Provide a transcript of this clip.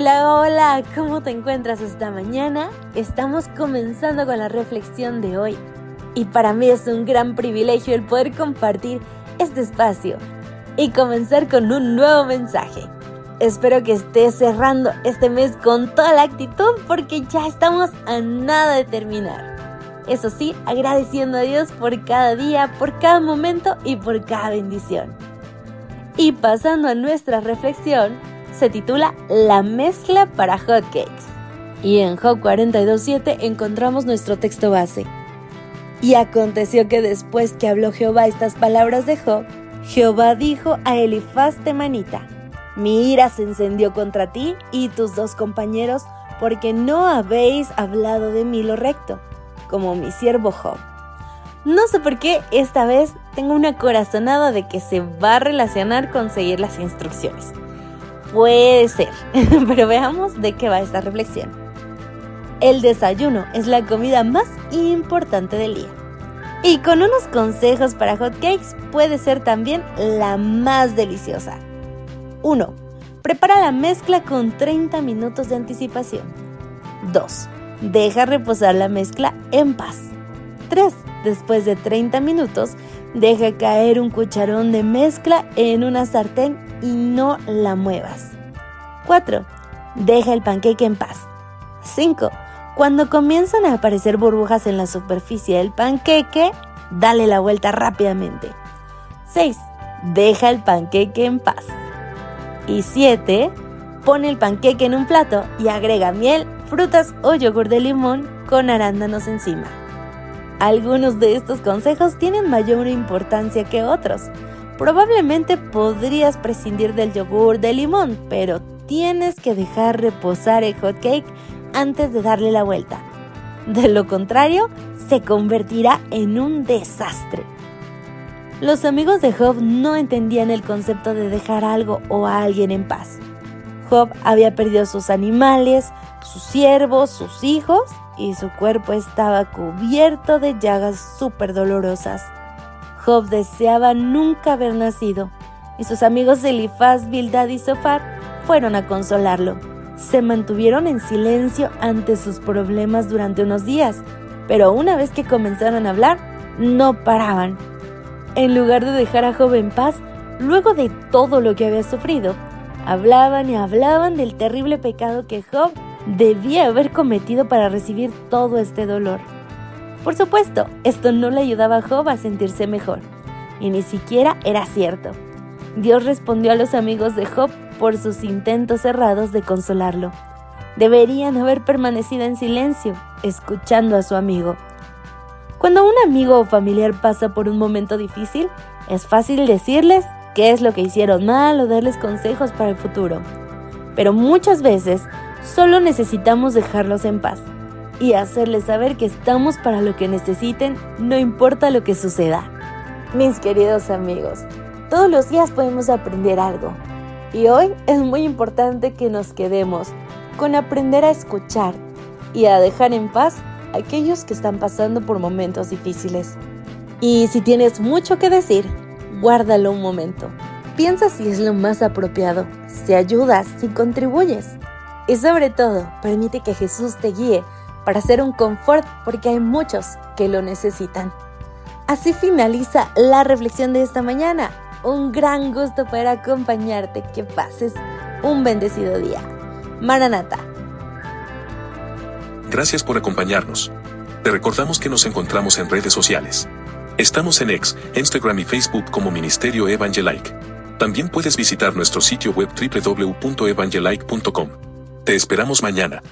Hola, hola, ¿cómo te encuentras esta mañana? Estamos comenzando con la reflexión de hoy y para mí es un gran privilegio el poder compartir este espacio y comenzar con un nuevo mensaje. Espero que estés cerrando este mes con toda la actitud porque ya estamos a nada de terminar. Eso sí, agradeciendo a Dios por cada día, por cada momento y por cada bendición. Y pasando a nuestra reflexión, se titula La mezcla para hotcakes. Y en Job 42.7 encontramos nuestro texto base. Y aconteció que después que habló Jehová estas palabras de Job, Jehová dijo a Elifaz temanita, Mi ira se encendió contra ti y tus dos compañeros, porque no habéis hablado de mí lo recto, como mi siervo Job. No sé por qué esta vez tengo una corazonada de que se va a relacionar con seguir las instrucciones. Puede ser, pero veamos de qué va esta reflexión. El desayuno es la comida más importante del día. Y con unos consejos para hotcakes puede ser también la más deliciosa. 1. Prepara la mezcla con 30 minutos de anticipación. 2. Deja reposar la mezcla en paz. 3. Después de 30 minutos, deja caer un cucharón de mezcla en una sartén y no la muevas. 4. Deja el panqueque en paz. 5. Cuando comienzan a aparecer burbujas en la superficie del panqueque, dale la vuelta rápidamente. 6. Deja el panqueque en paz. Y 7. Pone el panqueque en un plato y agrega miel, frutas o yogur de limón con arándanos encima. Algunos de estos consejos tienen mayor importancia que otros, Probablemente podrías prescindir del yogur de limón, pero tienes que dejar reposar el hot cake antes de darle la vuelta. De lo contrario, se convertirá en un desastre. Los amigos de Job no entendían el concepto de dejar algo o a alguien en paz. Job había perdido sus animales, sus siervos, sus hijos y su cuerpo estaba cubierto de llagas súper dolorosas. Job deseaba nunca haber nacido, y sus amigos Elifaz, Bildad y Sofar fueron a consolarlo. Se mantuvieron en silencio ante sus problemas durante unos días, pero una vez que comenzaron a hablar, no paraban. En lugar de dejar a Job en paz, luego de todo lo que había sufrido, hablaban y hablaban del terrible pecado que Job debía haber cometido para recibir todo este dolor. Por supuesto, esto no le ayudaba a Job a sentirse mejor, y ni siquiera era cierto. Dios respondió a los amigos de Job por sus intentos cerrados de consolarlo. Deberían haber permanecido en silencio, escuchando a su amigo. Cuando un amigo o familiar pasa por un momento difícil, es fácil decirles qué es lo que hicieron mal o darles consejos para el futuro. Pero muchas veces solo necesitamos dejarlos en paz y hacerles saber que estamos para lo que necesiten, no importa lo que suceda. Mis queridos amigos, todos los días podemos aprender algo. Y hoy es muy importante que nos quedemos con aprender a escuchar y a dejar en paz a aquellos que están pasando por momentos difíciles. Y si tienes mucho que decir, guárdalo un momento. Piensa si es lo más apropiado, si ayudas, si contribuyes. Y sobre todo, permite que Jesús te guíe para ser un confort porque hay muchos que lo necesitan. Así finaliza la reflexión de esta mañana. Un gran gusto poder acompañarte. Que pases un bendecido día. Maranata. Gracias por acompañarnos. Te recordamos que nos encontramos en redes sociales. Estamos en X, Instagram y Facebook como Ministerio Evangelike. También puedes visitar nuestro sitio web www.evangelike.com. Te esperamos mañana.